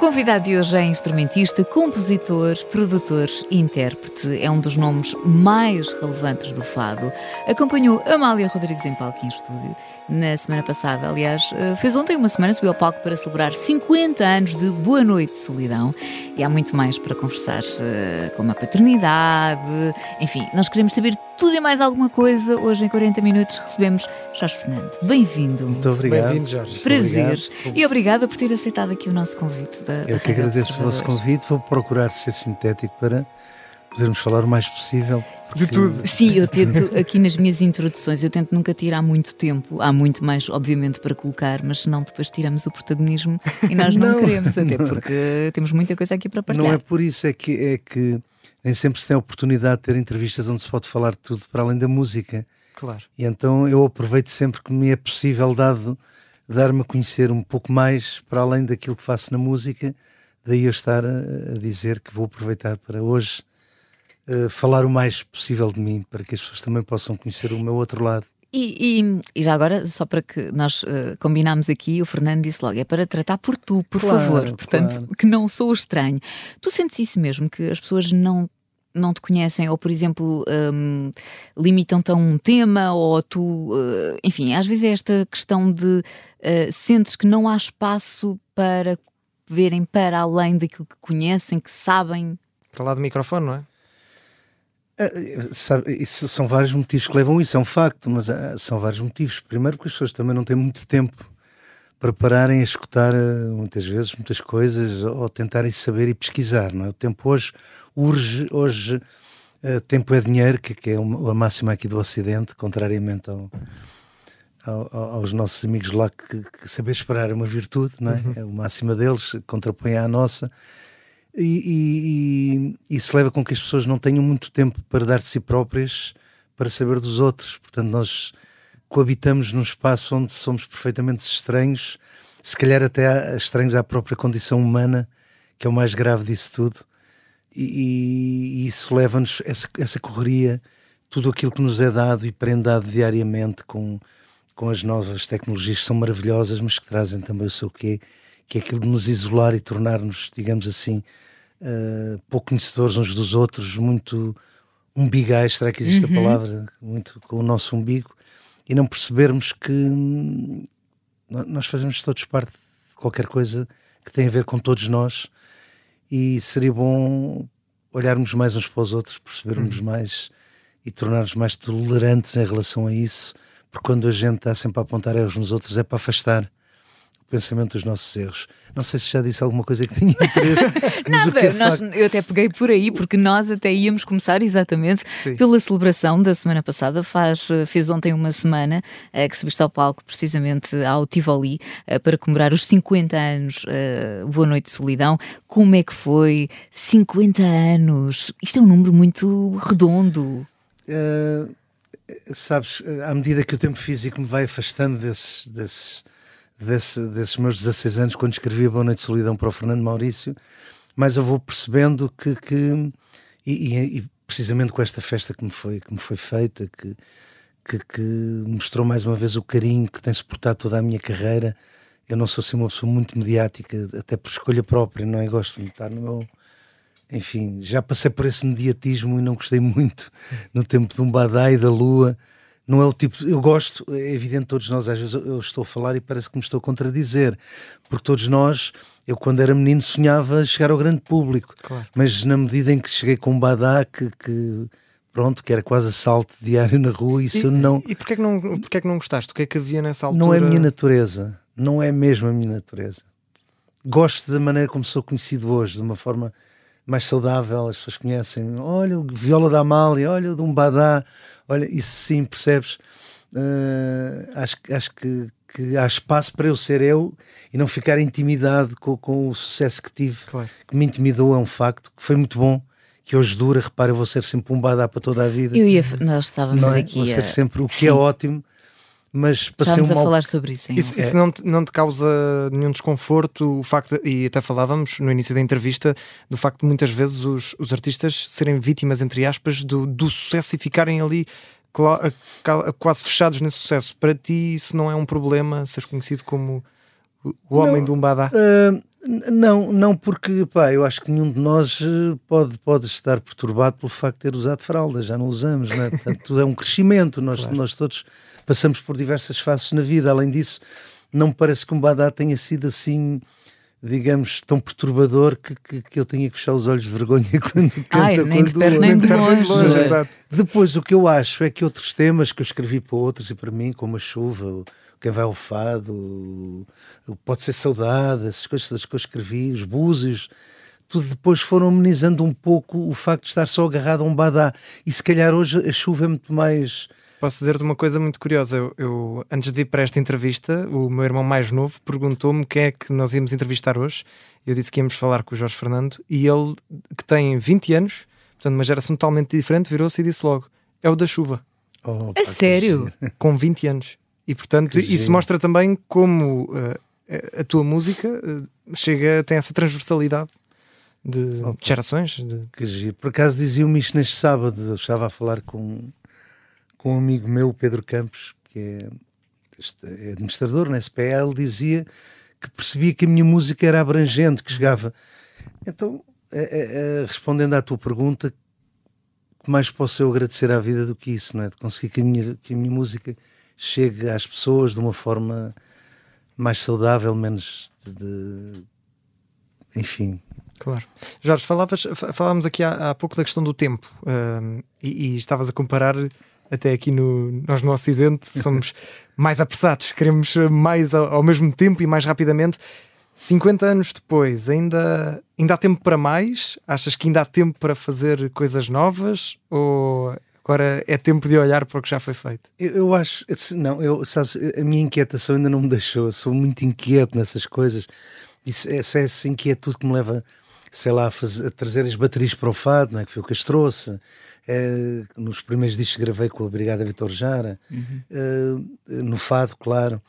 convidado de hoje é instrumentista, compositor, produtor e intérprete. É um dos nomes mais relevantes do fado. Acompanhou Amália Rodrigues em palco em estúdio na semana passada. Aliás, eh, fez ontem uma semana, subiu ao palco para celebrar 50 anos de Boa Noite Solidão. E há muito mais para conversar, eh, como a paternidade. Enfim, nós queremos saber tudo e mais alguma coisa. Hoje, em 40 minutos, recebemos Jorge Fernando. Bem-vindo. Muito obrigado. Bem-vindo, Jorge. Prazer. Obrigado. E obrigada por ter aceitado aqui o nosso convite. Da, da Eu que Rádio agradeço o vosso convite. Vou procurar ser sintético para podermos falar o mais possível. De tudo. Sim, eu tento, aqui nas minhas introduções, eu tento nunca tirar muito tempo. Há muito mais, obviamente, para colocar, mas senão depois tiramos o protagonismo e nós não, Não. queremos, até porque temos muita coisa aqui para partilhar. Não é por isso, é que, é que nem sempre se tem a oportunidade de ter entrevistas onde se pode falar de tudo para além da música. Claro. E então eu aproveito sempre que me é possível dado dar-me a conhecer um pouco mais para além daquilo que faço na música. Daí eu estar a, dizer que vou aproveitar para hoje eh, falar o mais possível de mim, para que as pessoas também possam conhecer o meu outro lado. E, e- e já agora, só para que nós eh, combinámos aqui, o Fernando disse logo: é para tratar por tu, por Claro, favor. Portanto, claro. que não sou estranho. Tu sentes isso mesmo, que as pessoas não. Não te conhecem, ou por exemplo, hum, limitam-te a um tema, ou tu. eh, enfim, às vezes é esta questão de eh, sentes que não há espaço para verem para além daquilo que conhecem, que sabem. Para lá do microfone, não é? Sabe, isso são vários motivos que levam a isso, é um facto, mas ah, são vários motivos. Primeiro, porque as pessoas também não têm muito tempo para pararem a escutar ah, muitas vezes muitas coisas ou tentarem saber e pesquisar. Não é? O tempo hoje urge, hoje ah, tempo é dinheiro, que, que é uma- a máxima aqui do Ocidente, contrariamente ao- ao- ao- aos nossos amigos lá que, que saber esperar é uma virtude, não é? É o máxima deles, contrapõe à nossa. E, e- isso leva com que as pessoas não tenham muito tempo para dar de si próprias para saber dos outros. Portanto, nós coabitamos num espaço onde somos perfeitamente estranhos, se calhar até estranhos à própria condição humana, que é o mais grave disso tudo. E, e- e isso leva-nos, essa, essa correria, tudo aquilo que nos é dado e prendado diariamente com, com as novas tecnologias que são maravilhosas, mas que trazem também o seu quê, que é aquilo de nos isolar e tornar-nos, digamos assim, eh, pouco conhecedores uns dos outros, muito umbigais, será que existe a palavra? Muito com o nosso umbigo, e não percebermos que hum, nó- nós fazemos todos parte de qualquer coisa que tem a ver com todos nós, e seria bom olharmos mais uns para os outros, percebermos mais e tornarmos mais tolerantes em relação a isso, porque quando a gente está sempre a apontar erros nos outros é para afastar pensamento dos nossos erros. Não sei se já disse alguma coisa que tinha interesse. que é Nada, nós- eu até peguei por aí, porque nós até íamos começar exatamente Sim. pela celebração da semana passada. Faz, fez ontem uma semana eh, que subiste ao palco, precisamente ao Tivoli, eh, para comemorar os 50 anos. eh, Boa Noite Solidão. Como é que foi? 50 anos. Isto é um número muito redondo. Uh, sabes, à medida que o tempo físico me vai afastando desses, desses, desse- desses meus 16 anos, quando escrevi a Boa Noite de Solidão para o Fernando Maurício, mais eu vou percebendo que, que e, e- e precisamente com esta festa que me foi, que me foi feita, que, que, que mostrou mais uma vez o carinho que tem suportado toda a minha carreira. Eu não sou assim uma pessoa muito mediática, até por escolha própria, não é? Gosto de estar no meu, enfim, já passei por esse mediatismo e não gostei muito no tempo de um Badá e da Lua. Não é o tipo. Eu gosto, é evidente, todos nós, às vezes eu estou a falar e parece que me estou a contradizer, porque todos nós, eu quando era menino sonhava chegar ao grande público, Claro. mas na medida em que cheguei com um Badá que, que pronto, que era quase assalto diário na rua, isso eu não. E porquê é, que não, porquê é que não gostaste? O que é que havia nessa altura? Não é a minha natureza, não é mesmo a minha natureza. Gosto da maneira como sou conhecido hoje, de uma forma mais saudável. As pessoas conhecem, olha, o Viola da Amália, olha, o de um Badá, olha, isso sim, percebes? Eh, acho, que- acho que, que há espaço para eu ser eu e não ficar intimidado com, com o sucesso que tive, Claro. que me intimidou, é um facto, que foi muito bom, que hoje dura, repara, eu vou ser sempre um Badá para toda a vida. Eu ia, nós estávamos é? aqui Vou ser a, sempre o que Sim. é ótimo, mas passei estávamos um a falar sobre isso. Em Isso, isso não, te, não te causa nenhum desconforto o facto, de- e até falávamos no início da entrevista, do facto de muitas vezes os, os artistas serem vítimas, entre aspas, do, do sucesso e ficarem ali quase fechados nesse sucesso. Para ti, isso não é um problema, seres conhecido como o homem não, do Umbadá? Uh, não, não porque pá, eu acho que nenhum de nós eh, pode, pode estar perturbado pelo facto de ter usado fralda, já não usamos, não é? Portanto, tudo é um crescimento, nós, claro. nós todos passamos por diversas fases na vida. Além disso, não me parece que o Umbadá tenha sido assim digamos, tão perturbador que, que, que, eu tenha que fechar os olhos de vergonha quando canta Ai, nem de perto, nem de longe. longe é? Depois, o que eu acho é que outros temas que eu escrevi para outros e para mim, como a chuva, quem vai ao fado, pode ser saudade, essas coisas que eu escrevi, os búzios, tudo depois foram amenizando um pouco o facto de estar só agarrado a um badá. E se calhar hoje a chuva é muito mais. Posso dizer-te uma coisa muito curiosa. Eu, eu, antes de ir para esta entrevista, o meu irmão mais novo perguntou-me quem é que nós íamos entrevistar hoje. Eu disse que íamos falar com o Jorge Fernando e ele, que tem 20 anos, portanto, uma geração totalmente diferente, virou-se e disse logo: é o da chuva. Oh, é sério? Com 20 anos. E portanto, que isso giro. mostra também como uh, a tua música uh, chega, tem essa transversalidade de, oh, de gerações. De... Que giro. Por acaso dizia-me isto neste sábado, eu estava a falar com, com um amigo meu, Pedro Campos, que é, é administrador na SPL, dizia que percebia que a minha música era abrangente, que chegava. Então, é, é, respondendo à tua pergunta, que mais posso eu agradecer à vida do que isso, não é? De conseguir que a minha, que a minha música chegue às pessoas de uma forma mais saudável, menos de, enfim. Claro. Jorge, falavas, falávamos aqui há, há pouco da questão do tempo uh, e, e, estavas a comparar até aqui no, nós no Ocidente somos mais apressados, queremos mais ao, ao, mesmo tempo e mais rapidamente. 50 anos depois, ainda, ainda há tempo para mais? Achas que ainda há tempo para fazer coisas novas? Ou Agora é tempo de olhar para o que já foi feito. Eu, eu acho, não, eu, sabes, a minha inquietação ainda não me deixou. Eu sou muito inquieto nessas coisas. Isso, essa, essa inquietude que me leva, sei lá, a, fazer, a trazer as baterias para o fado, não é? que foi o que as trouxe. É, nos primeiros discos gravei com a Brigada Vitor Jara, uhum. é, no fado, claro,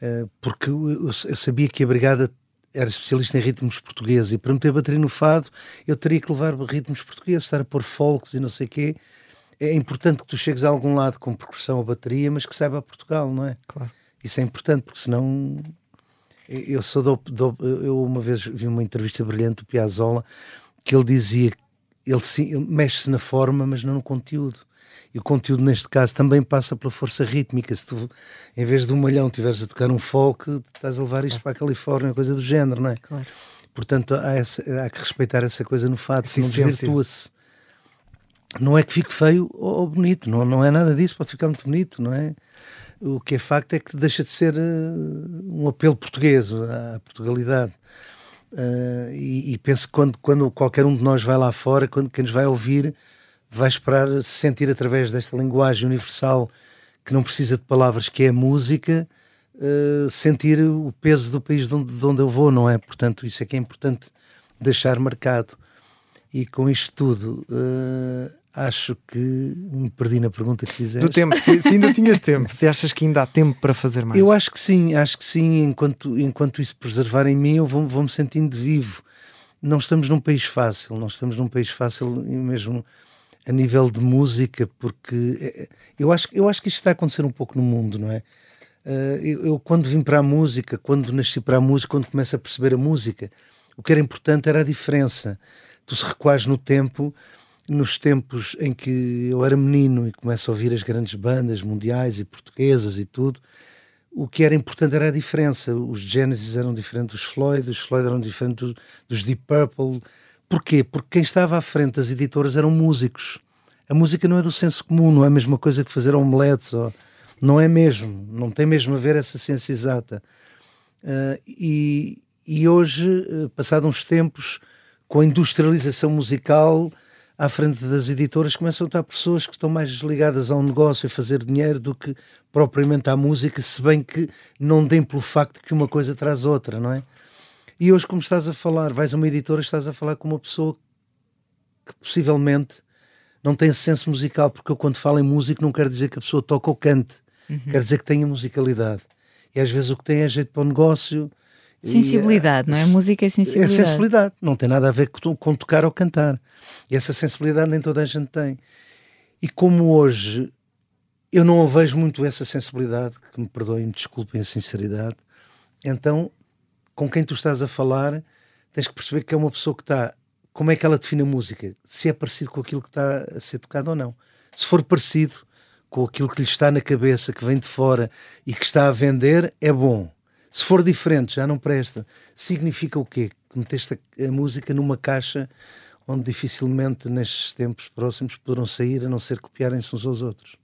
é, porque eu, eu, sabia que a Brigada era especialista em ritmos portugueses e para meter bateria no fado eu teria que levar ritmos portugueses, estar a pôr folks e não sei o quê é importante que tu chegues a algum lado com percussão ou bateria, mas que saiba Portugal, não é? Claro. Isso é importante, porque senão. Eu sou do, do, eu uma vez vi uma entrevista brilhante do Piazzolla que ele dizia ele, ele mexe-se na forma, mas não no conteúdo. E o conteúdo, neste caso, também passa pela força rítmica. Se tu, em vez de um malhão, estiveres a tocar um folk, estás a levar isto para a Califórnia, coisa do género, não é? Claro. Portanto, há, essa, há que respeitar essa coisa no fato, senão desvirtua-se não é que fique feio ou bonito, não, não é nada disso, pode ficar muito bonito, não é? O que é facto é que deixa de ser uh, um apelo português à Portugalidade. Uh, e, e, penso que quando, quando qualquer um de nós vai lá fora, quando quem nos vai ouvir, vai esperar se sentir através desta linguagem universal que não precisa de palavras, que é a música, uh, sentir o peso do país de onde, de onde eu vou, não é? Portanto, isso é que é importante deixar marcado. E com isto tudo, uh, acho que me perdi na pergunta que fizeste. Do tempo, se, se, ainda tinhas tempo, se achas que ainda há tempo para fazer mais? Eu acho que sim, acho que sim, enquanto, enquanto isso preservar em mim, eu vou-me vou sentindo vivo. Não estamos num país fácil, não estamos num país fácil mesmo a nível de música, porque é, eu acho, eu acho que isto está a acontecer um pouco no mundo, não é? Eh, eu, eu, quando vim para a música, quando nasci para a música, quando começo a perceber a música, o que era importante era a diferença. Tu se recuares no tempo, nos tempos em que eu era menino e começo a ouvir as grandes bandas mundiais e portuguesas e tudo, o que era importante era a diferença. Os Genesis eram diferentes dos Floyd, os Floyd eram diferentes dos, Deep Purple. Porquê? Porque quem estava à frente das editoras eram músicos. A música não é do senso comum, não é a mesma coisa que fazer omeletes, ou... não é mesmo, não tem mesmo a ver essa ciência exata. Uh, e, e hoje, uh, passados uns tempos, com a industrialização musical, à frente das editoras começam a estar pessoas que estão mais ligadas ao negócio, a fazer dinheiro, do que propriamente à música, se bem que não deem pelo facto que uma coisa traz outra, não é? E hoje, como estás a falar, vais a uma editora, estás a falar com uma pessoa que possivelmente não tem senso musical, porque eu quando falo em música não quero dizer que a pessoa toca ou cante, uhum. quer dizer que tenha musicalidade. E às vezes o que tem é jeito para o negócio. Sensibilidade, e, não é? Música é sensibilidade. É sensibilidade, não tem nada a ver com, tocar ou cantar. E essa sensibilidade nem toda a gente tem. E como hoje eu não vejo muito essa sensibilidade, que me perdoem, me desculpem a sinceridade, então com quem tu estás a falar, tens que perceber que é uma pessoa que está. Como é que ela define a música? Se é parecido com aquilo que está a ser tocado ou não. Se for parecido com aquilo que lhe está na cabeça, que vem de fora e que está a vender, é bom. Se for diferente, já não presta. Significa o quê? Que meteste a, música numa caixa onde dificilmente nestes tempos próximos poderão sair a não ser copiarem-se uns aos outros.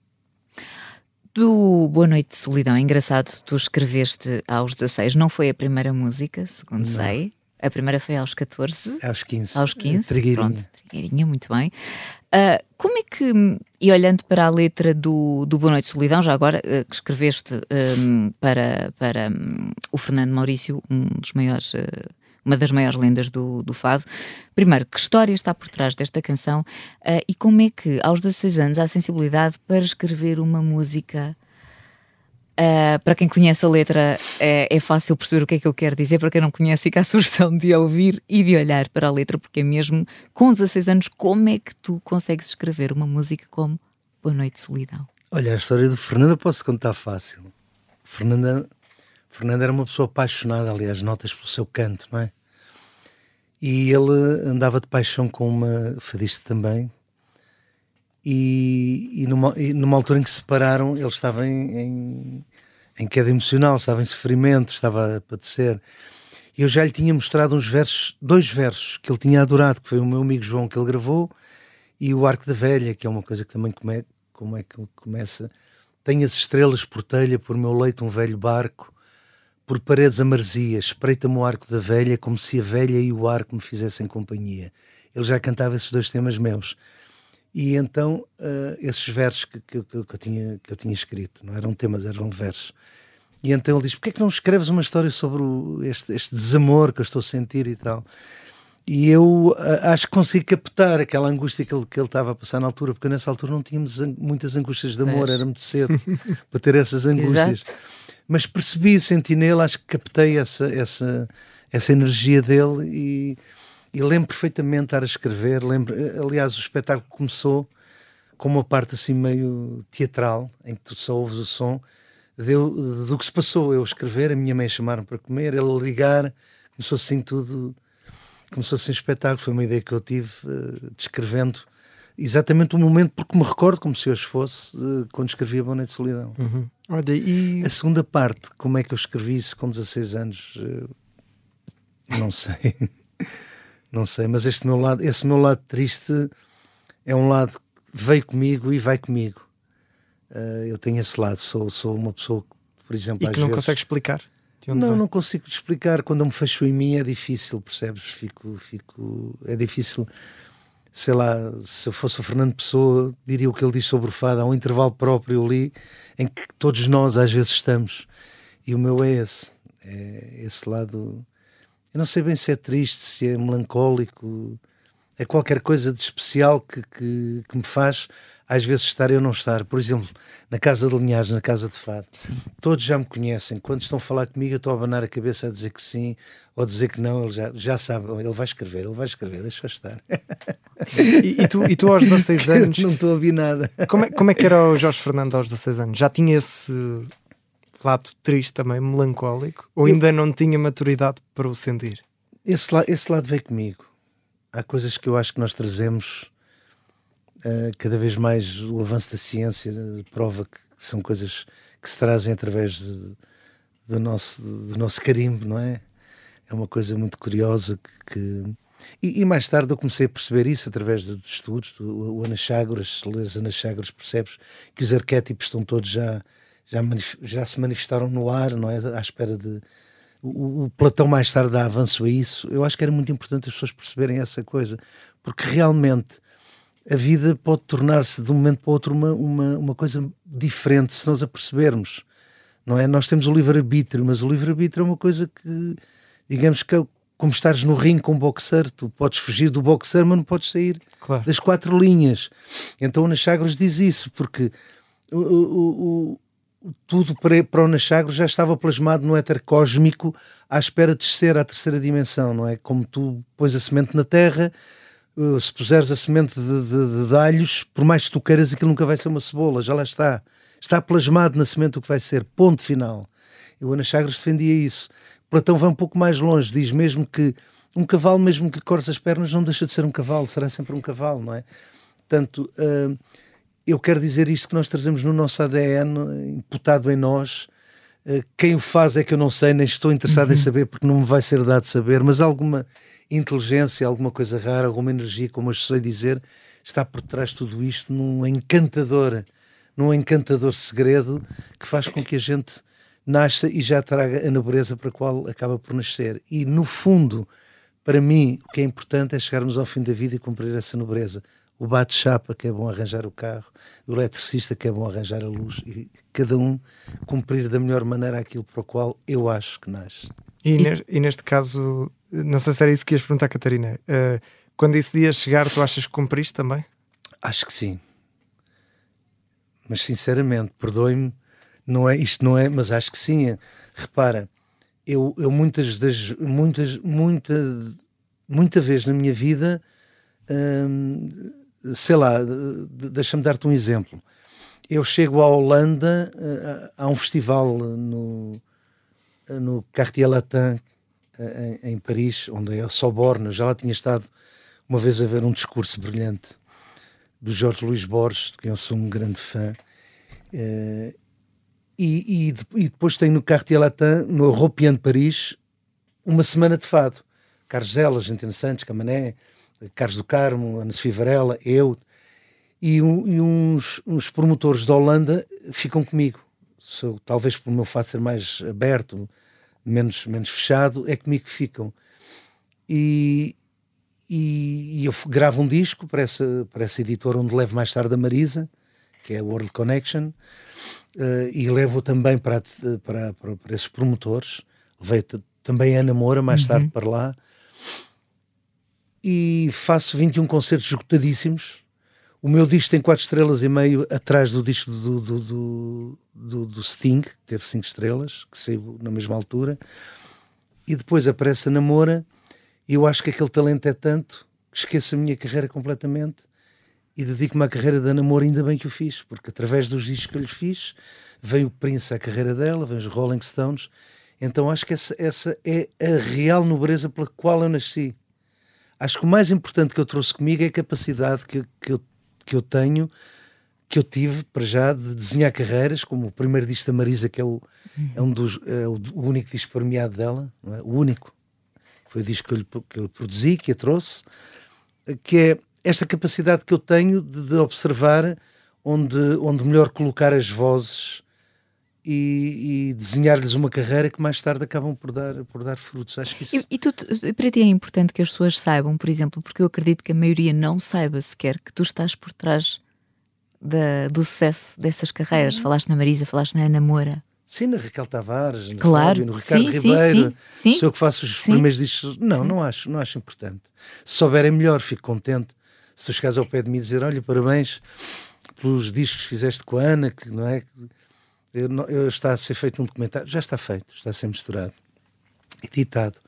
Do Boa Noite de Solidão, engraçado, tu escreveste aos 16, não foi a primeira música, segundo não. sei. A primeira foi aos 14? Aos 15. Aos 15. Trigueirinha. Pronto, Trigueirinha, muito bem. Uh, como é que, e olhando para a letra do, do Boa Noite Solidão, já agora, uh, que escreveste um, para, para um, o Fernando Maurício, um dos maiores uh, uma das maiores lendas do, do fado. Primeiro, que história está por trás desta canção e como é que, aos 16 anos, há sensibilidade para escrever uma música. Uh, para quem conhece a letra, é, é, fácil perceber o que é que eu quero dizer. Para quem não conhece, fica a sugestão de ouvir e de olhar para a letra, porque é mesmo com 16 anos, como é que tu consegues escrever uma música como Boa Noite Solidão? Olha, a história do Fernando posso contar fácil. Fernanda Fernando era uma pessoa apaixonada, aliás, notas pelo seu canto, não é? E ele andava de paixão com uma fadista também. E, e, numa, e numa altura em que se separaram, ele estava em, em, em queda emocional, estava em sofrimento, estava a padecer. Eu já lhe tinha mostrado uns versos, dois versos que ele tinha adorado, que foi o meu amigo João que ele gravou, e o Arco da Velha, que é uma coisa que também come, como é que começa. Tem as estrelas por telha, por meu leito um velho barco, por paredes amarzias, espreita-me o arco da velha como se a velha e o arco me fizessem companhia. Ele já cantava esses dois temas meus. E então, uh, esses versos que, que, que, eu tinha, que eu tinha escrito, não eram temas, eram versos. E então ele diz: Porquê é que não escreves uma história sobre o, este, este, desamor que eu estou a sentir e tal? E eu uh, acho que consigo captar aquela angústia que ele, que ele estava a passar na altura, porque nessa altura não tínhamos ang muitas angústias de amor, era muito cedo para ter essas angústias. Exato mas percebi, senti nele, acho que captei essa, essa, essa energia dele e, e lembro perfeitamente estar a escrever. Lembro, aliás, o espetáculo começou com uma parte assim meio teatral, em que tu só ouves o som deu, do que se passou. Eu escrever, a minha mãe chamaram para comer, ele ligar, começou assim tudo, começou assim um espetáculo. Foi uma ideia que eu tive, uh, descrevendo exatamente o momento, porque me recordo como se hoje fosse uh, quando escrevia Boa Noite de Solidão. Uhum. Olha, e... A segunda parte, como é que eu escrevi isso com 16 anos? Uh, não sei. não sei, mas este meu lado, esse meu lado triste é um lado que veio comigo e vai comigo. Uh, eu tenho esse lado, sou, sou uma pessoa que, por exemplo, e que não vezes... consegue explicar? não, vai? não consigo explicar. Quando eu me fecho em mim é difícil, percebes? Fico, fico, é difícil sei lá, se eu fosse o Fernando Pessoa, diria o que ele diz sobre o fado. Há um intervalo próprio ali em que todos nós às vezes estamos. E o meu é esse. É esse lado. Eu não sei bem se é triste, se é melancólico. É qualquer coisa de especial que, que, que me faz às vezes estar eu não estar. Por exemplo, na casa de Linhares, na casa de Fado, todos já me conhecem. Quando estão a falar comigo, eu estou a abanar a cabeça a dizer que sim ou a dizer que não. Ele já, já sabe, ele vai escrever, ele vai escrever, deixa estar. E, e, tu, e tu aos 16 anos. não estou a ouvir nada. Como é, como é que era o Jorge Fernando aos 16 anos? Já tinha esse lado triste também, melancólico? Ou ainda eu... não tinha maturidade para o sentir? Esse, la esse lado veio comigo. Há coisas que eu acho que nós trazemos uh, cada vez mais o avanço da ciência prova que são coisas que se trazem através de, do, nosso, do nosso carimbo, não é? É uma coisa muito curiosa que, que... E, e, mais tarde eu comecei a perceber isso através de, de estudos. O, o Anaxágoras, se leres Anaxágoras, percebes que os arquétipos estão todos já, já, já se manifestaram no ar, não é? À espera de. O, o, Platão mais tarde dá avanço a isso. Eu acho que era muito importante as pessoas perceberem essa coisa, porque realmente a vida pode tornar-se de um momento para o outro uma, uma, uma coisa diferente se nós a percebermos. Não é? Nós temos o livre-arbítrio, mas o livre-arbítrio é uma coisa que, digamos que é como estares no ringue com um boxer, tu podes fugir do boxer, mas não podes sair claro. das quatro linhas. Então o Nachagros diz isso, porque o, o, o, tudo para, para o Nachagros já estava plasmado no éter cósmico à espera de descer à terceira dimensão, não é? Como tu pões a semente na terra uh, se puseres a semente de, de, de, alhos, por mais que tu queiras, aquilo nunca vai ser uma cebola, já lá está. Está plasmado na semente o que vai ser, ponto final. Eu, Ana Chagres, defendia isso. Platão vai um pouco mais longe, diz mesmo que um cavalo, mesmo que lhe cortes as pernas, não deixa de ser um cavalo, será sempre um cavalo, não é? Portanto, uh, eu quero dizer isto que nós trazemos no nosso ADN, imputado em nós. Uh, quem o faz é que eu não sei, nem estou interessado uhum. em saber, porque não me vai ser dado saber, mas alguma inteligência, alguma coisa rara, alguma energia, como eu sei dizer, está por trás de tudo isto num encantador, num encantador segredo que faz com que a gente nasça e já traga a nobreza para a qual acaba por nascer. E no fundo, para mim, o que é importante é chegarmos ao fim da vida e cumprir essa nobreza. O bate-chapa, que é bom arranjar o carro, o eletricista, que é bom arranjar a luz, e cada um cumprir da melhor maneira aquilo para o qual eu acho que nasce. E, e... e neste caso, não sei se era isso que ias perguntar, Catarina. Uh, quando esse dia chegar, tu achas que cumpriste também? Acho que sim. Mas sinceramente, perdoe-me, não é, isto não é, mas acho que sim. Repara, eu, eu muitas das muitas muita muita vez na minha vida hum, sei lá deixa-me dar-te um exemplo. Eu chego à Holanda há um festival no no Quartier Latin em, em Paris onde é o Soborno já lá tinha estado uma vez a ver um discurso brilhante do Jorge Luís Borges de quem eu sou um grande fã. Uh, e, e, e, depois tem no Cartier Latin, no de Paris, uma semana de fado. Carlos Argentina Santos, Camané, Carlos do Carmo, Ana Sofia Varela, eu. E, um, e uns, uns, promotores da Holanda ficam comigo. Sou, talvez pelo meu fato ser mais aberto, menos, menos fechado, é comigo que ficam. E, e, e, eu gravo um disco para essa, para essa editora onde levo mais tarde a Marisa, que é a World Connection uh, e levo também para, para, para, para esses promotores. Levei também a Namora mais uhum. tarde para lá e faço 21 concertos esgotadíssimos. O meu disco tem 4 estrelas e meio atrás do disco do, do, do, do, do Sting, que teve 5 estrelas, que saiu na mesma altura. E depois aparece a Namora e eu acho que aquele talento é tanto que esqueço a minha carreira completamente e dedico-me à carreira da namoro, ainda bem que o fiz, porque através dos discos que eu lhe fiz, vem o Prince à carreira dela, vem os Rolling Stones. Então acho que essa, essa é a real nobreza pela qual eu nasci. Acho que o mais importante que eu trouxe comigo é a capacidade que, que, eu, que eu tenho, que eu tive para já de desenhar carreiras, como o primeiro disco da Marisa, que é, o, é um dos, é o, único disco premiado dela, é? o único. Foi o disco que eu, lhe, que eu produzi, que a trouxe, que é esta capacidade que eu tenho de, de observar onde, onde melhor colocar as vozes e, e desenhar-lhes uma carreira que mais tarde acabam por dar, por dar frutos. Acho que isso... E, e tu, para ti é importante que as pessoas saibam, por exemplo, porque eu acredito que a maioria não saiba sequer que tu estás por trás da, do sucesso dessas carreiras. Uhum. Falaste na Marisa, falaste na Ana Moura. Sim, na Raquel Tavares, na claro. Fábio, no Ricardo sim, Ribeiro. Sim, sim, Sou eu que faço os primeiros discos. Não, não acho, não acho importante. Se souberem melhor, fico contente se tu chegares ao pé de mim e dizer, olha, parabéns pelos discos que fizeste com a Ana, que não é? Eu, eu, está a ser feito um documentário, já está feito, está a ser misturado, editado,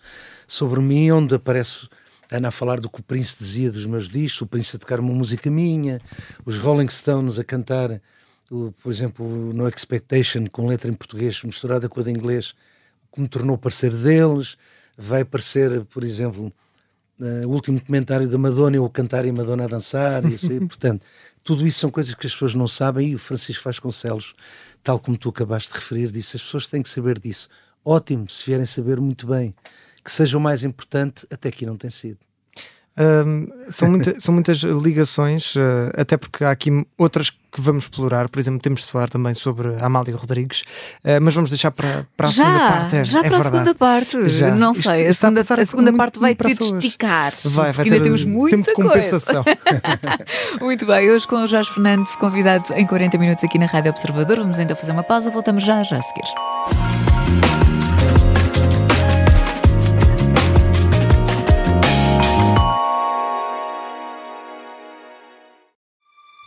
sobre mim, onde aparece Ana a falar do que o Prince dizia dos meus discos, o Prince a tocar uma música minha, os Rolling Stones a cantar, o, por exemplo, No Expectation, com letra em português misturada com a de inglês, que me tornou parceiro deles. Vai aparecer, por exemplo, o último comentário da Madonna, eu cantar e Madonna a dançar, e assim, portanto, tudo isso são coisas que as pessoas não sabem e o Francisco Vasconcelos, tal como tu acabaste de referir, disse: as pessoas têm que saber disso. Ótimo, se vierem saber, muito bem. Que seja o mais importante, até aqui não tem sido. Um, são, muita, são muitas ligações, uh, até porque há aqui outras que vamos explorar. Por exemplo, temos de falar também sobre a Amália Rodrigues, uh, mas vamos deixar para, para a já, segunda parte. É, já é para verdade. a segunda parte. Já. Não sei, a segunda, a segunda parte vai ter de esticar. Vai, vai ter ainda temos muita tempo de compensação. Muito bem, hoje com o Jorge Fernandes, convidado em 40 minutos aqui na Rádio Observador. Vamos ainda fazer uma pausa, voltamos já, já a seguir.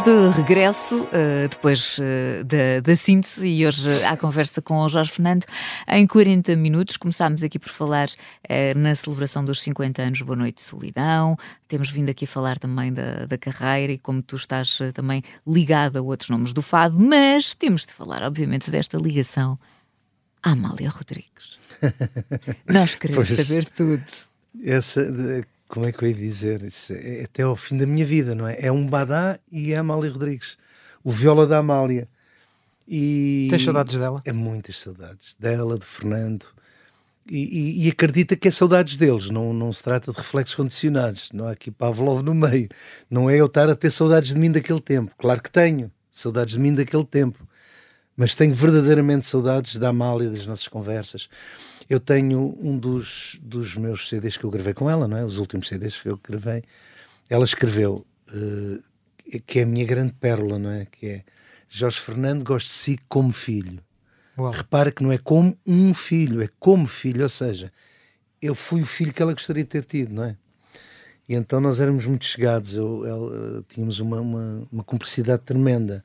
Estamos de regresso uh, depois uh, da, da, síntese e hoje à conversa com o Jorge Fernando em 40 minutos. Começámos aqui por falar uh, na celebração dos 50 anos Boa Noite Solidão. Temos vindo aqui a falar também da, da carreira e como tu estás também ligado a outros nomes do fado, mas temos de falar, obviamente, desta ligação à Amália Rodrigues. Nós queremos pois, saber tudo. Essa como é que eu ia dizer? Isso é até ao fim da minha vida, não é? É um Badá e é a Amália Rodrigues. O viola da Amália. E Tens saudades dela? É muitas saudades. Dela, de Fernando. E, e, e, acredita que é saudades deles, não, não se trata de reflexos condicionados. Não há aqui Pavlov no meio. Não é eu estar a ter saudades de mim daquele tempo. Claro que tenho saudades de mim daquele tempo. Mas tenho verdadeiramente saudades da Amália, das nossas conversas. Eu tenho um dos, dos meus CDs que eu gravei com ela, não é? Os últimos CDs que eu gravei. Ela escreveu, uh, que é a minha grande pérola, não é? Que é Jorge Fernando gosta de si como filho. Uau. Repara que não é como um filho, é como filho, ou seja, eu fui o filho que ela gostaria de ter tido, não é? E então nós éramos muito chegados, eu, ela, tínhamos uma, uma, uma cumplicidade tremenda.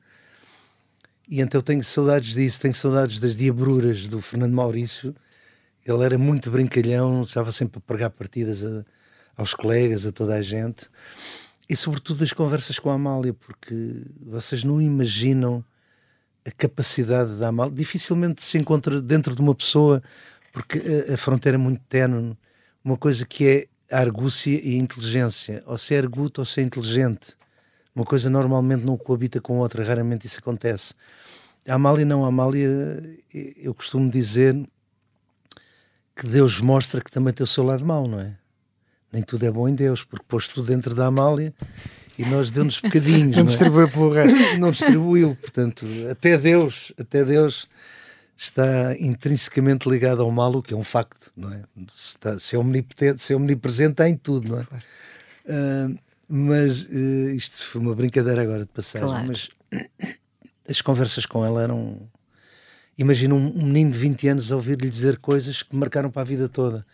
E então eu tenho saudades disso, tenho saudades das diabruras do Fernando Maurício, ele era muito brincalhão, estava sempre a pregar partidas a, aos colegas, a toda a gente. E sobretudo as conversas com a Amália, porque vocês não imaginam a capacidade da Amália. Dificilmente se encontra dentro de uma pessoa, porque a, a fronteira é muito tenue. Uma coisa que é a argúcia e a inteligência. Ou se é arguto ou se é inteligente. Uma coisa normalmente não coabita com outra, raramente isso acontece. A Amália não, a Amália, eu costumo dizer, que Deus mostra que também tem o seu lado mau, não é? Nem tudo é bom em Deus, porque pôs tudo dentro da Amália e nós deu-nos bocadinhos. não, não é? distribuiu pelo resto. Não distribuiu, portanto, até Deus, até Deus está intrinsecamente ligado ao mal, o que é um facto, não é? Se, está, se é omnipotente, se é omnipresente, está em tudo, não é? Claro. Uh, mas uh, isto foi uma brincadeira agora de passagem, claro. mas as conversas com ela eram Imagina um, menino de 20 anos ouvir-lhe dizer coisas que me marcaram para a vida toda,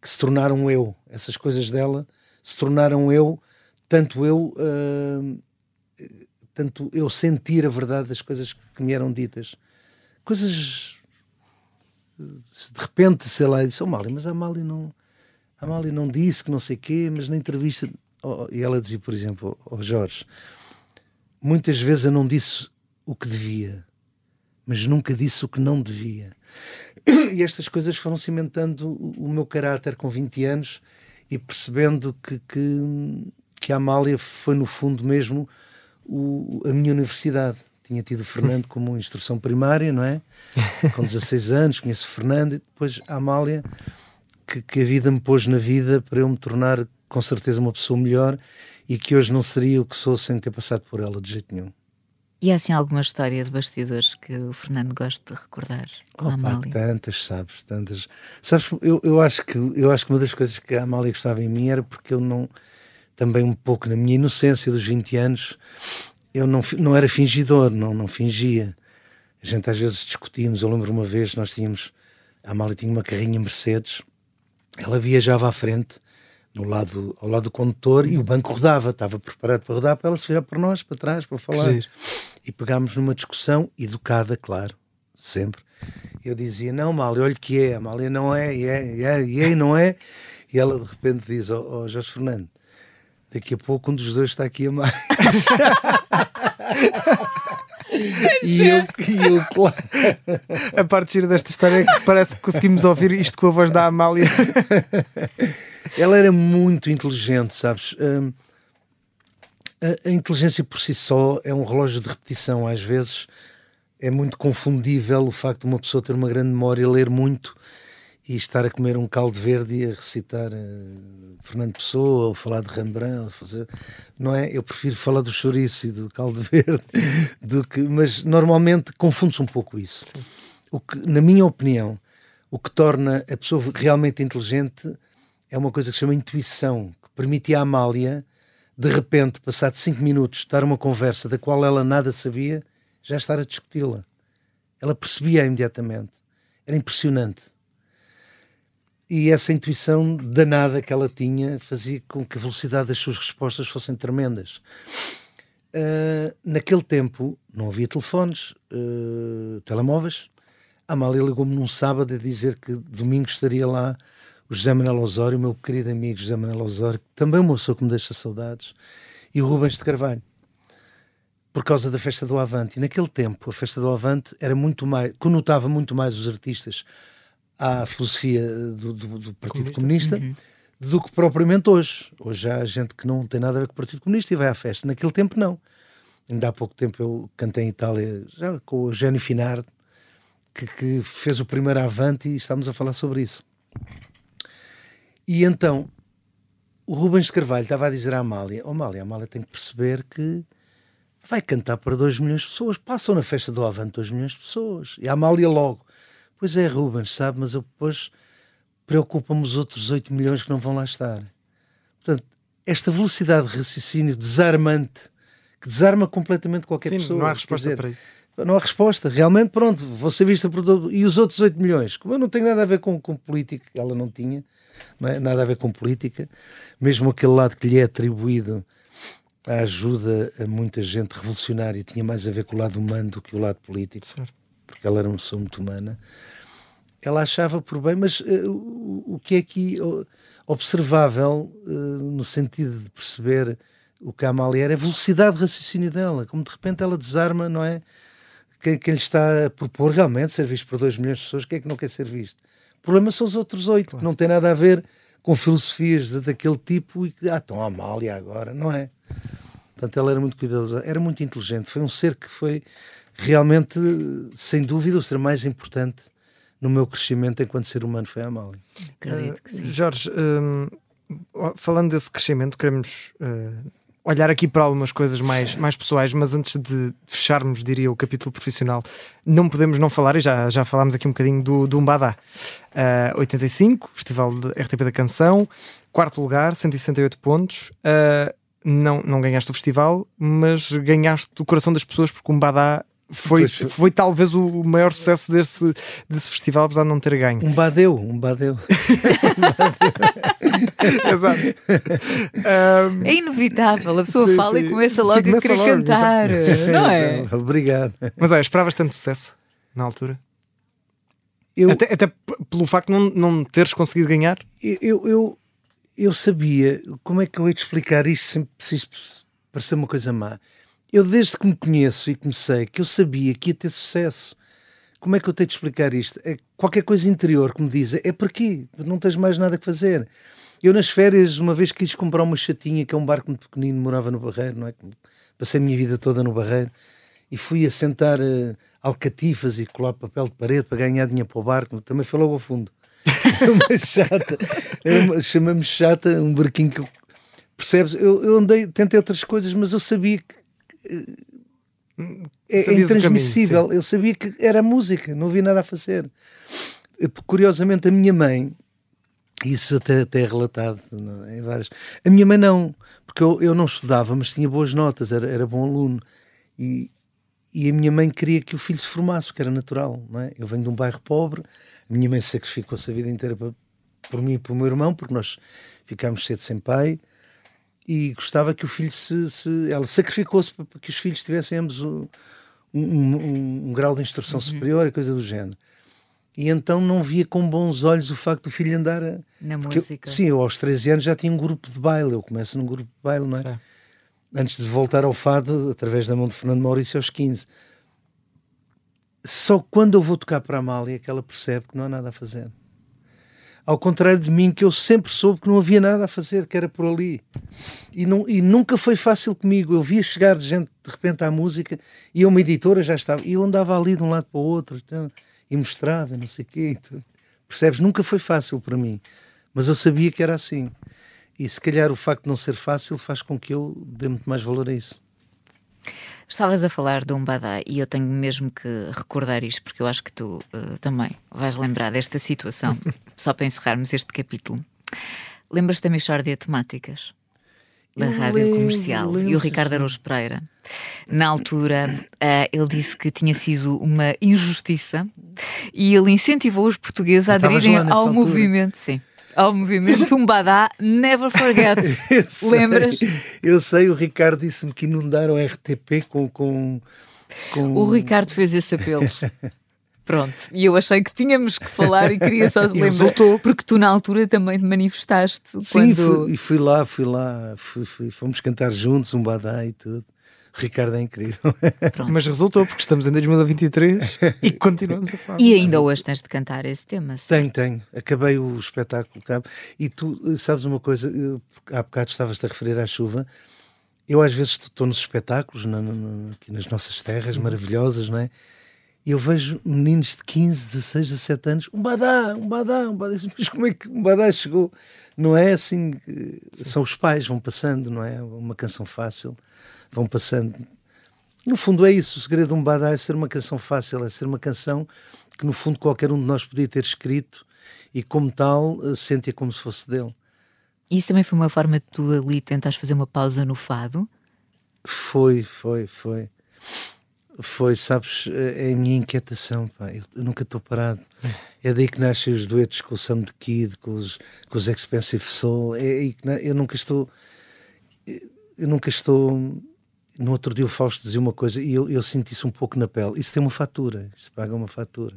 que se tornaram eu. Essas coisas dela se tornaram eu, tanto eu, uh, tanto eu sentir a verdade das coisas que me eram ditas. Coisas de repente, sei lá, disse, oh Mali, mas a Mali não, a Mali não disse que não sei quê, mas na entrevista, oh, e ela dizia, por exemplo, ao oh Jorge, muitas vezes eu não disse o que devia, mas nunca disse o que não devia. E estas coisas foram cimentando o meu caráter com 20 anos e percebendo que, que, que a Amália foi, no fundo, mesmo o, a minha universidade. Tinha tido o Fernando como instrução primária, não é? Com 16 anos, conheço o Fernando e depois a Amália, que, que a vida me pôs na vida para eu me tornar, com certeza, uma pessoa melhor e que hoje não seria o que sou sem ter passado por ela de jeito nenhum. E há assim alguma história de bastidores que o Fernando gosta de recordar com Opa, a Amália? Tantas, sabes, tantas. Sabes, eu, eu, acho que, eu acho que uma das coisas que a Amália gostava em mim era porque eu não, também um pouco na minha inocência dos 20 anos, eu não, não era fingidor, não, não fingia. A gente às vezes discutíamos, eu lembro uma vez, nós tínhamos, a Amália tinha uma carrinha Mercedes, ela viajava à frente no lado, ao lado do condutor e o banco rodava, estava preparado para rodar para ela se virar para nós, para trás, para falar. E pegámos numa discussão educada, claro, sempre. Eu dizia, não, Mália, olha que é, a Mália não é, e é, e é, e é, não é. E ela de repente diz, ó oh, oh, Jorge Fernando, daqui a pouco um dos dois está aqui a mais. e eu, e eu claro. A parte gira desta história é que parece que conseguimos ouvir isto com a voz da Amália. Ela era muito inteligente, sabes? Um, a, a, inteligência por si só é um relógio de repetição. Às vezes é muito confundível o facto de uma pessoa ter uma grande memória, ler muito e estar a comer um caldo verde e a recitar uh, Fernando Pessoa ou falar de Rembrandt, fazer, não é? Eu prefiro falar do chouriço e do caldo verde do que, mas normalmente confunde-se um pouco isso. Sim. O que, na minha opinião, o que torna a pessoa realmente inteligente é uma coisa que se chama intuição, que permite à Amália, de repente, passado cinco minutos, estar uma conversa da qual ela nada sabia, já estar a discuti-la. Ela percebia imediatamente. Era impressionante e essa intuição danada que ela tinha fazia com que a velocidade das suas respostas fossem tremendas. Uh, naquele tempo não havia telefones, uh, telemóveis. A Amália ligou-me num sábado a dizer que domingo estaria lá o José Manuel Osório, o meu querido amigo José Manuel Osório, também uma pessoa que me deixa saudades, e o Rubens de Carvalho, por causa da festa do Avante. E naquele tempo, a festa do Avante era muito mais, conotava muito mais os artistas à filosofia do, do, do Partido Comunista, Comunista uhum. do que propriamente hoje. Hoje há gente que não tem nada a ver com o Partido Comunista e vai à festa. Naquele tempo, não. Ainda há pouco tempo eu cantei em Itália já com o Eugênio Finardi, que, que fez o primeiro Avante e estamos a falar sobre isso. E então o Rubens de Carvalho estava a dizer à Amália: oh, Amália, a Amália tem que perceber que vai cantar para 2 milhões de pessoas. Passam na festa do Avante 2 milhões de pessoas. E a Amália logo: Pois é, Rubens, sabe, mas eu depois preocupa-me os outros 8 milhões que não vão lá estar. Portanto, esta velocidade de raciocínio desarmante, que desarma completamente qualquer Sim, pessoa. Não há resposta dizer, para isso. Não há resposta. Realmente, pronto, vou ser vista por todo... E os outros 8 milhões? Como eu não tenho nada a ver com, com política, ela não tinha, não é? nada a ver com política, mesmo aquele lado que lhe é atribuído a ajuda a muita gente revolucionária tinha mais a ver com o lado humano do que o lado político. Certo porque ela era uma pessoa muito humana, ela achava por bem, mas uh, o, o que é aqui observável, uh, no sentido de perceber o que a Amália era, é a velocidade de raciocínio dela, como de repente ela desarma, não é? Quem, quem lhe está a propor realmente ser visto por 2 milhões de pessoas, quem é que não quer ser visto? O problema são os outros oito, claro. que não tem nada a ver com filosofias daquele tipo e que, ah, estão a Amália agora, não é? Portanto, ela era muito cuidadosa, era muito inteligente, foi um ser que foi realmente, sem dúvida, o ser mais importante no meu crescimento enquanto ser humano foi a Amália. Acredito que sim. Uh, Jorge, uh, falando desse crescimento, queremos uh, olhar aqui para algumas coisas mais, mais pessoais, mas antes de fecharmos, diria, o capítulo profissional, não podemos não falar, e já, já falámos aqui um bocadinho do, do Umbadá. 85, Festival de RTP da Canção, quarto lugar, 168 pontos. não, não ganhaste o festival, mas ganhaste o coração das pessoas porque o Umbadá foi, foi talvez o maior sucesso desse, desse festival, apesar de não ter ganho. Um badeu, um badeu. Exato. Um, é inevitável, a pessoa sim, fala sim. e começa logo sim, começa a querer logo, cantar, exatamente. não é? Obrigado. Mas olha, esperavas tanto sucesso na altura? Eu, até, até pelo facto de não, não teres conseguido ganhar? Eu, eu, eu sabia, como é que eu ia te explicar isto sem, sem parecer uma coisa má? Eu desde que me conheço e comecei, que eu sabia que ia ter sucesso. Como é que eu tenho de explicar isto? É qualquer coisa interior que me diz, é por quê? Não tens mais nada que fazer. Eu nas férias, uma vez quis comprar uma chatinha, que é um barco muito pequenino, morava no Barreiro, não é? Passei a minha vida toda no Barreiro e fui a sentar uh, alcatifas e colar papel de parede para ganhar dinheiro para o barco. Também foi logo ao fundo. uma chata, chamamos chata, um barquinho que percebes? Eu, eu andei, tentei outras coisas, mas eu sabia que é, é intransmissível. Caminho, eu sabia que era música, não havia nada a fazer. Curiosamente, a minha mãe, isso até, até é relatado é, em várias. A minha mãe não, porque eu, eu não estudava, mas tinha boas notas, era, era bom aluno. E, e a minha mãe queria que o filho se formasse, que era natural. Não é? Eu venho de um bairro pobre, a minha mãe sacrificou-se a vida inteira para, por mim e para o meu irmão, porque nós ficámos cedo sem pai e gostava que o filho se. se ela sacrificou-se para que os filhos tivessem ambos um, um, um, um grau de instrução uhum. superior e coisa do género. E então não via com bons olhos o facto do filho andar. A... Na música. Eu, sim, eu aos 13 anos já tinha um grupo de baile. Eu começo num grupo de baile, não é? Sim. Antes de voltar ao fado, através da mão de Fernando Maurício, aos 15. Só quando eu vou tocar para a Amália é que ela percebe que não há nada a fazer. Ao contrário de mim, que eu sempre soube que não havia nada a fazer, que era por ali. E, não, e nunca foi fácil comigo. Eu via chegar gente de repente à música e uma editora já estava. E eu andava ali de um lado para o outro então, e mostrava, não sei o quê. Percebes? Nunca foi fácil para mim, mas eu sabia que era assim. E se calhar o facto de não ser fácil faz com que eu dê muito mais valor a isso. Estavas a falar de um badá e eu tenho mesmo que recordar isto porque eu acho que tu uh, também vais lembrar desta situação, só para encerrarmos este capítulo. Lembras-te da Michórdia Temáticas? Da Eu rádio lembro, comercial e o lembro, Ricardo. Araújo Pereira. Na altura, uh, ele disse que tinha sido uma injustiça e ele incentivou os portugueses a aderirem ao altura? movimento, sim, ao movimento Um Badá Never Forget. Eu sei, Lembras? Eu sei, o Ricardo disse-me que inundaram a RTP com. com, com... O Ricardo fez esse apelo. Pronto, e eu achei que tínhamos que falar e queria só lembrar. resultou. Porque tu, na altura, também te manifestaste. Sim, quando... fui, e fui lá, fui lá, fui, fui- fomos cantar juntos, um badá e tudo. Ricardo é incrível. Mas resultou, porque estamos em 2023 e continuamos a falar. E ainda hoje tens de cantar esse tema. sim. Tenho, tenho. Acabei o espetáculo cabo. E tu eh, sabes uma coisa, eu, há bocado estavas-te a referir à chuva. Eu às vezes estou nos espetáculos, na- na- aqui nas nossas terras maravilhosas, não é? E eu vejo meninos de 15, 16, 17 anos, um badá, um badá, um badá. Mas como é que um badá chegou? Não é assim, eh, são os pais, vão passando, não é? Uma canção fácil, vão passando. No fundo é isso, o segredo de um badá é ser uma canção fácil, é ser uma canção que no fundo qualquer um de nós podia ter escrito e como tal eh, sente-a como se fosse dele. Isso também foi uma forma de tu ali tentares fazer uma pausa no fado. Foi, foi, foi. Foi, sabes, é a minha inquietação, pá. Eu, nunca estou parado. É daí que nascem os duetos com o Sam the Kid, com os, com os Expensive Soul. É aí que eu nunca estou. Eu nunca estou. No outro dia o Fausto dizia uma coisa e eu, eu senti isso um pouco na pele. Isso tem uma fatura, isso paga uma fatura.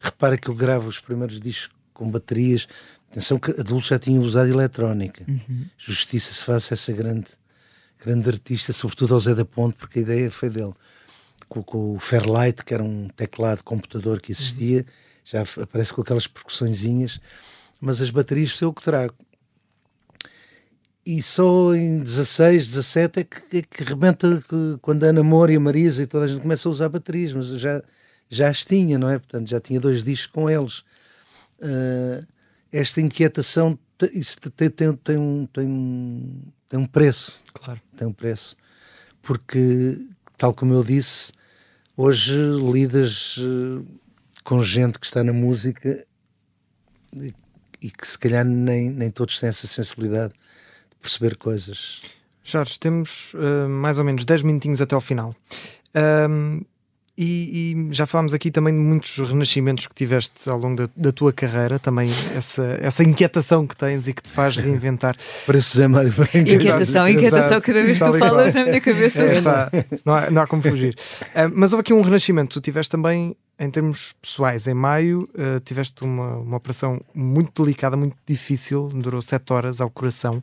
Repara que eu gravo os primeiros discos com baterias. Atenção que adultos já tinham usado eletrónica. Justiça se faça essa grande, grande artista, sobretudo ao Zé da Ponte, porque a ideia foi dele. Com, com o Fairlight, que era um teclado computador que existia, já f- aparece com aquelas percussõezinhas, mas as baterias sou eu que trago. E só em 16, 17 é que, é que rebenta quando a Ana Moura e a Marisa e toda a gente começa a usar baterias, mas já, já as tinha, não é? Portanto, já tinha dois discos com eles. Ah, esta inquietação isso te- tem, tem, tem, um, tem, um, tem um preço Claro. tem um preço. Porque, tal como eu disse, hoje lidas eh, com gente que está na música e, e que se calhar nem, nem todos têm essa sensibilidade de perceber coisas. Jorge, temos uh, mais ou menos 10 minutinhos até ao final. Um, e, e já falámos aqui também de muitos renascimentos que tiveste ao longo da, da tua carreira, também essa, essa inquietação que tens e que te faz reinventar. Parece José Mário Branco. Inquietação, inquietação, cada vez que tu falas na minha cabeça. É, está, não, há, não há como fugir. Uh, mas houve aqui um renascimento. Tu tiveste também, em termos pessoais, em maio, uh, tiveste uma, uma operação muito delicada, muito difícil, durou 7 horas ao coração.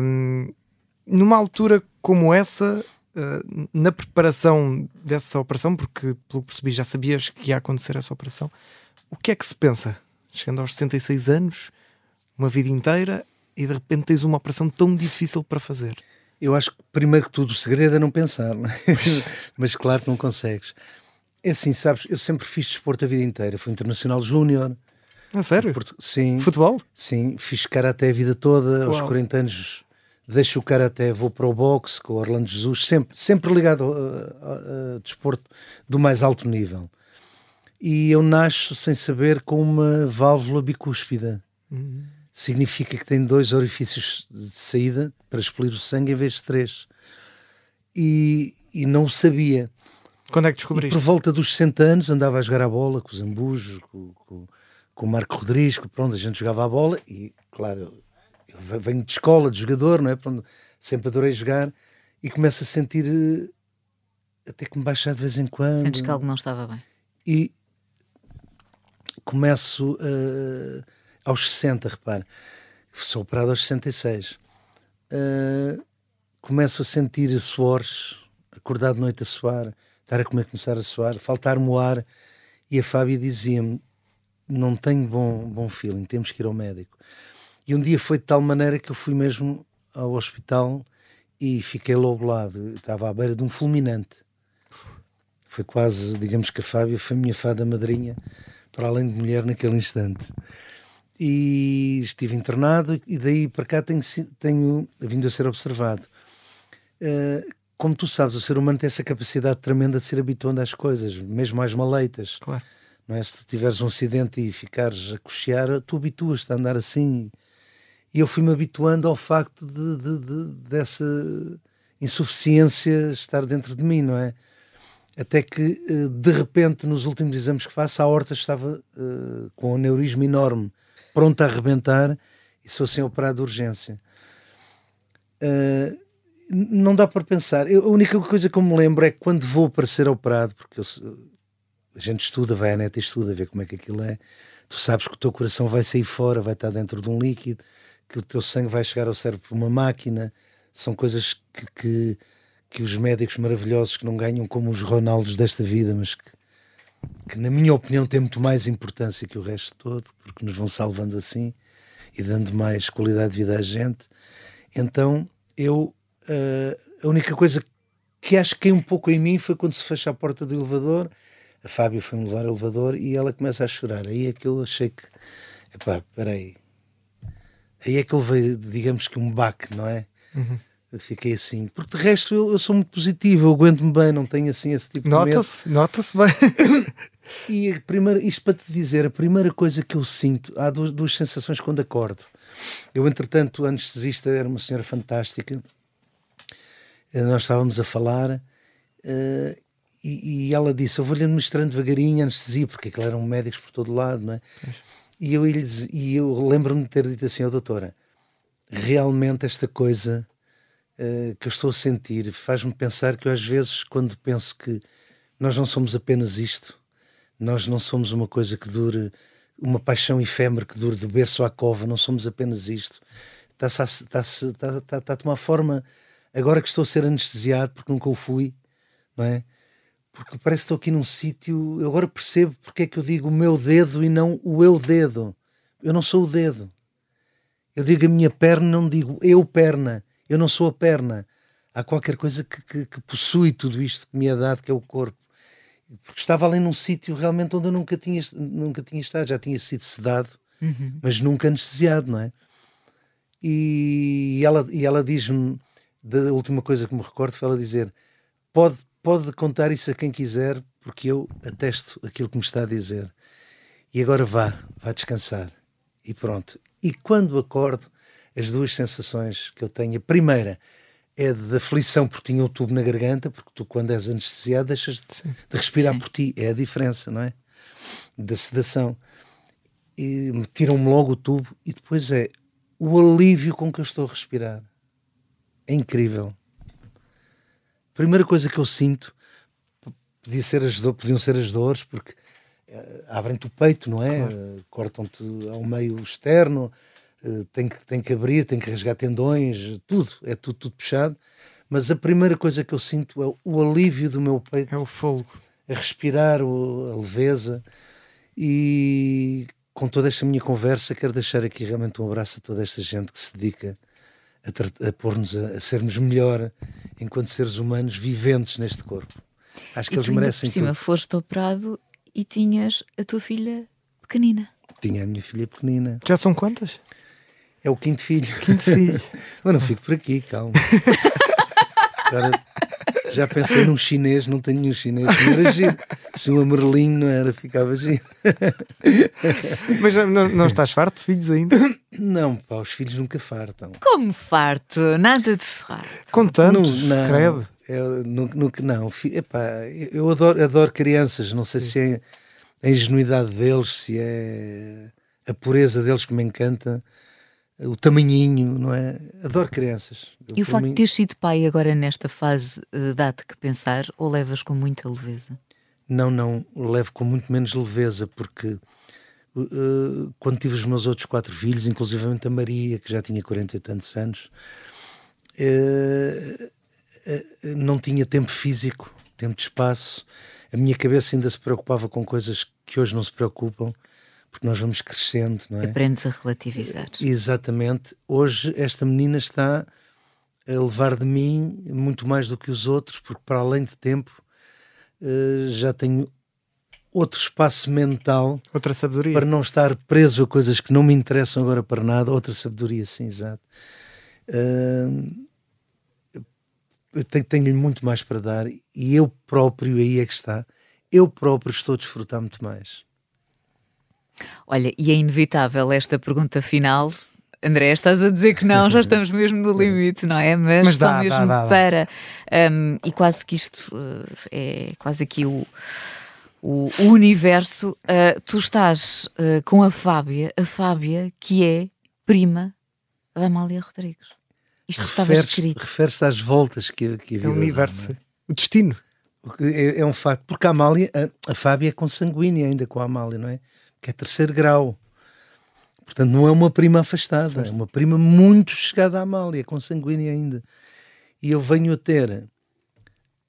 Um, numa altura como essa, uh, na preparação dessa operação, porque pelo que percebi já sabias que ia acontecer essa operação, o que é que se pensa? Chegando aos 66 anos, uma vida inteira, e de repente tens uma operação tão difícil para fazer. Eu acho que, primeiro que tudo, o segredo é não pensar, não é? mas claro que não consegues. É assim, sabes, eu sempre fiz desporto a vida inteira. Fui internacional júnior. A sério? Portu- Sim, Futebol? sim, fiz karaté a vida toda. Aos Uau. 40 anos deixo o karaté, vou para o boxe com o Orlando Jesus, sempre, sempre ligado a, a- a desporto do mais alto nível. E eu nasço sem saber com uma válvula bicúspida. Significa que tem dois orifícios de saída para expelir o sangue em vez de três. E, e não sabia. Quando é que E descobriste? por volta dos 60 anos andava a jogar a bola com os Ambujos, com, com, com o Marco Rodrigues, pronto, a gente jogava a bola e, claro, eu ve- venho de escola, de jogador, não é? Pronto, sempre adorei jogar e começo a sentir eh, até que me baixa de vez em quando Sentes que algo não estava bem. e começo eh, aos 60, repare, sou operado aos 66. Eh, começo a sentir suores, acordar de noite a suar, estar a comer, começar a suar, faltar-me o ar. E a Fábia dizia-me: Não tenho bom, bom feeling, temos que ir ao médico. E um dia foi de tal maneira que eu fui mesmo ao hospital e fiquei lobulado. Estava à beira de um fulminante. Foi quase, digamos que a Fábia foi minha fada madrinha para além de mulher naquele instante. E estive internado e daí para cá tenho, tenho vindo a ser observado. Uh, como tu sabes, o ser humano tem essa capacidade tremenda de ser habituando às coisas, mesmo às maleitas. Claro. Não é? Se tu tiveres um acidente e ficares a cochear, tu habituas-te a andar assim. E eu fui-me habituando ao facto de, de, de, dessa insuficiência estar dentro de mim, não é? Até que, eh, de repente, nos últimos exames que faço, a horta estava uh, com um aneurisma enorme, pronta a arrebentar, e sou sem operar de urgência. Uh, não dá para pensar. Eu, a única coisa que eu me lembro é que quando vou para ser operado, porque eu, a gente estuda, vai à net e estuda, vê como é que aquilo é, tu sabes que o teu coração vai sair fora, vai estar dentro de um líquido, que o teu sangue vai chegar ao cérebro por uma máquina, são coisas que, que que os médicos maravilhosos que não ganham como os Ronaldos desta vida, mas que, que, na minha opinião têm muito mais importância que o resto todo, porque nos vão salvando assim e dando mais qualidade de vida à gente. Então eu uh, a única coisa que acho que é um pouco em mim foi quando se fecha a porta do elevador. A Fábio foi-me levar o elevador e ela começa a chorar. Aí é que eu achei que, epá, peraí. Aí é que ele veio, digamos que um baque, não é? Uhum fiquei assim. Porque de resto eu, eu sou muito positivo, eu aguento-me bem, não tenho assim esse tipo de Nota-se, nota-se bem. e a primeira, isto para te dizer, a primeira coisa que eu sinto, há duas, duas sensações quando acordo. Eu, entretanto, anestesista era uma senhora fantástica, nós estávamos a falar uh, e, e, ela disse: Eu vou-lhe administrando devagarinho anestesia, porque aquilo eram médicos por todo lado, não é? E eu, e eu lembro-me de ter dito assim: oh, doutora, realmente esta coisa uh, que eu estou a sentir faz-me pensar que eu, às vezes, quando penso que nós não somos apenas isto, nós não somos uma coisa que dure, uma paixão efêmera que dure do berço à cova, não somos apenas isto. Está-se a, está está, está, está a tomar forma, agora que estou a ser anestesiado, porque nunca o fui, não é? Porque parece que estou aqui num sítio. Eu agora percebo porque é que eu digo o meu dedo e não o eu dedo. Eu não sou o dedo. Eu digo a minha perna, não digo eu perna. Eu não sou a perna. Há qualquer coisa que, que, que possui tudo isto que me é dado, que é o corpo. Porque estava ali num sítio realmente onde eu nunca tinha, nunca tinha estado. Já tinha sido sedado, uhum. mas nunca anestesiado, não é? E ela, e ela diz-me, da última coisa que me recordo, foi ela dizer: pode, pode contar isso a quem quiser, porque eu atesto aquilo que me está a dizer. E agora vá, vá descansar. E pronto. E quando acordo, as duas sensações que eu tenho. A primeira é de aflição porque tinha o tubo na garganta, porque tu, quando és anestesiado, deixas de, de respirar Sim. por ti. É a diferença, não é? Da sedação. E tiram-me logo o tubo e depois é o alívio com que eu estou a respirar. É incrível. A primeira coisa que eu sinto podia ser as podiam ser as dores, porque uh, abrem-te o peito, não é? Claro. Uh, Cortam-te ao meio externo, eh, tem, que, tem que abrir, tem que rasgar tendões, tudo, é tudo, tudo puxado. Mas a primeira coisa que eu sinto é o alívio do meu peito. É o fogo. A respirar, o, a leveza. E com toda esta minha conversa, quero deixar aqui realmente um abraço a toda esta gente que se dedica a, a pôr-nos a, a, sermos melhor enquanto seres humanos viventes neste corpo. Acho que e eles merecem. Por cima, tudo. foste operado e tinhas a tua filha pequenina. Tinha a minha filha pequenina. Já são quantas? É o quinto filho. Quinto filho. Mas não fico por aqui, calma. Agora, já pensei num chinês, não tenho nenhum chinês, não era giro. Se um amarelhinho não era, ficava giro. Mas não, não estás farto de filhos ainda? Não, pá, os filhos nunca fartam. Como farto? Nada de farto. Com tantos, não, não, credo. Eu, nunca, não, epá, eu adoro, adoro crianças, não sei Sim. se é a ingenuidade deles, se é a pureza deles que me encanta o tamanhinho, não é? Adoro crianças. E o facto mim... de ter sido pai agora nesta fase uh, dá-te que pensar ou levas com muita leveza? Não, não, levo com muito menos leveza, porque uh, quando tive os meus outros quatro filhos, inclusivamente a Maria, que já tinha 40 e tantos anos, uh, não tinha tempo físico, tempo de espaço. A minha cabeça ainda se preocupava com coisas que hoje não se preocupam porque nós vamos crescendo, não é? Aprendes a relativizar. Exatamente. Hoje esta menina está a levar de mim muito mais do que os outros, porque para além de tempo uh, já tenho outro espaço mental Outra sabedoria. para não estar preso a coisas que não me interessam agora para nada. Outra sabedoria, sim, exato. Uh, eu tenho- tenho-lhe muito mais para dar e eu próprio, aí é que está, eu próprio estou a desfrutar muito mais. Olha, e é inevitável esta pergunta final. André, estás a dizer que não, já estamos mesmo no limite, não é? Mas, Mas só dá, mesmo dá, dá, dá. para. hum, e quase que isto uh, é quase aqui o, o, universo. Uh, tu estás uh, com a Fábia, a Fábia que é prima da Amália Rodrigues. Isto estava Refere-se escrito. refere-se às voltas que, a- que a É vida o universo. é? O destino. O que É, é um facto, porque a Amália, a, a Fábia é consanguínea ainda com a Amália, não é? Que é terceiro grau. Portanto, não é uma prima afastada, é uma prima muito chegada à Amália, consanguínea ainda. E eu venho a ter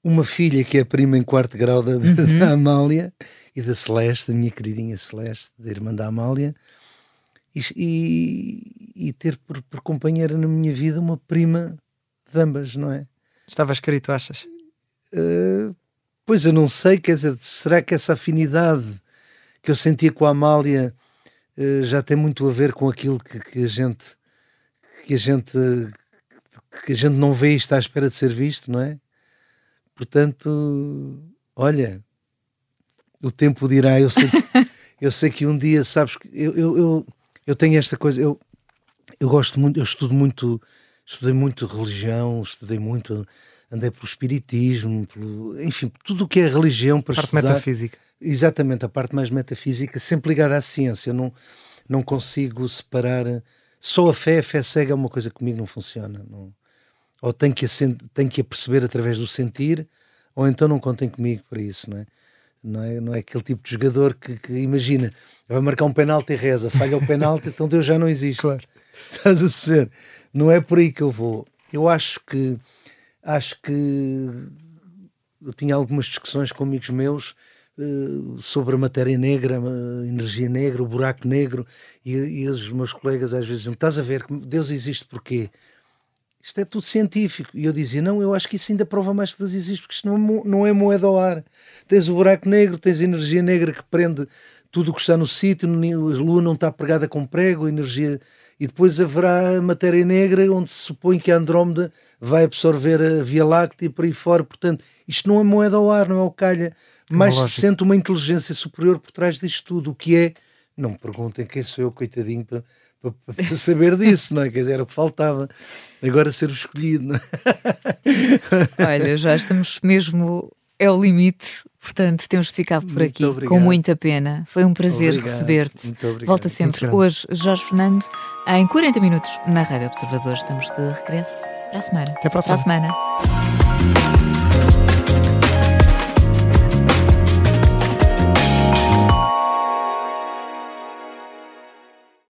uma filha que é prima em quarto grau da, da- da Amália e da Celeste, da minha queridinha Celeste, da irmã da Amália, e, e- e ter por, por companheira na minha vida uma prima de ambas, não é? Estava escrito, achas? Uh, pois eu não sei, quer dizer, será que essa afinidade que eu sentia com a Amália uh, já tem muito a ver com aquilo que, que a gente que a gente que a gente não vê e está à espera de ser visto, não é? Portanto, olha, o tempo dirá, eu sei que, eu sei que um dia, sabes, que eu, eu, eu, eu tenho esta coisa, eu, eu gosto muito, eu estudo muito, estudei muito religião, estudei muito, andei pelo espiritismo, pelo, enfim, tudo o que é religião para Parte estudar. metafísica. Exatamente, a parte mais metafísica, sempre ligada à ciência. Eu não, não consigo separar. Só a fé, a fé cega é uma coisa que comigo não funciona. Não, ou tenho que, tenho que a perceber através do sentir, ou então não contem comigo para isso, não é? Não é, não é aquele tipo de jogador que, que imagina, vai marcar um penalti e reza, falha o penalti, então Deus já não existe. Claro. Estás a perceber? Não é por aí que eu vou. Eu acho que acho que eu tinha algumas discussões com amigos meus eh, sobre a matéria negra, a energia negra, o buraco negro, e, e os meus colegas às vezes diziam: estás a ver que Deus existe porquê? Isto é tudo científico. E eu dizia: não, eu acho que isso ainda prova mais que Deus existe, porque isto não é, não é moeda ao ar. Tens o buraco negro, tens a energia negra que prende tudo o que está no sítio, a lua não está pregada com prego, a energia. E depois haverá a matéria negra, onde se supõe que a Andrómeda vai absorver a Via Láctea e por aí fora. Portanto, isto não é moeda ao ar, não é ao calha. Mas se sente uma inteligência superior por trás disto tudo. O que é? Não me perguntem quem sou eu, coitadinho, para, para- para saber disso, não é? Quer dizer, era o que faltava. Agora ser o escolhido, não é? Olha, já estamos mesmo. É o limite, portanto temos de ficar por aqui com muita pena. Foi um prazer receber-te. Volta sempre. Hoje, Jorge Fernando, em 40 minutos na Rádio Observador. Estamos de regresso para a semana. Até para a semana.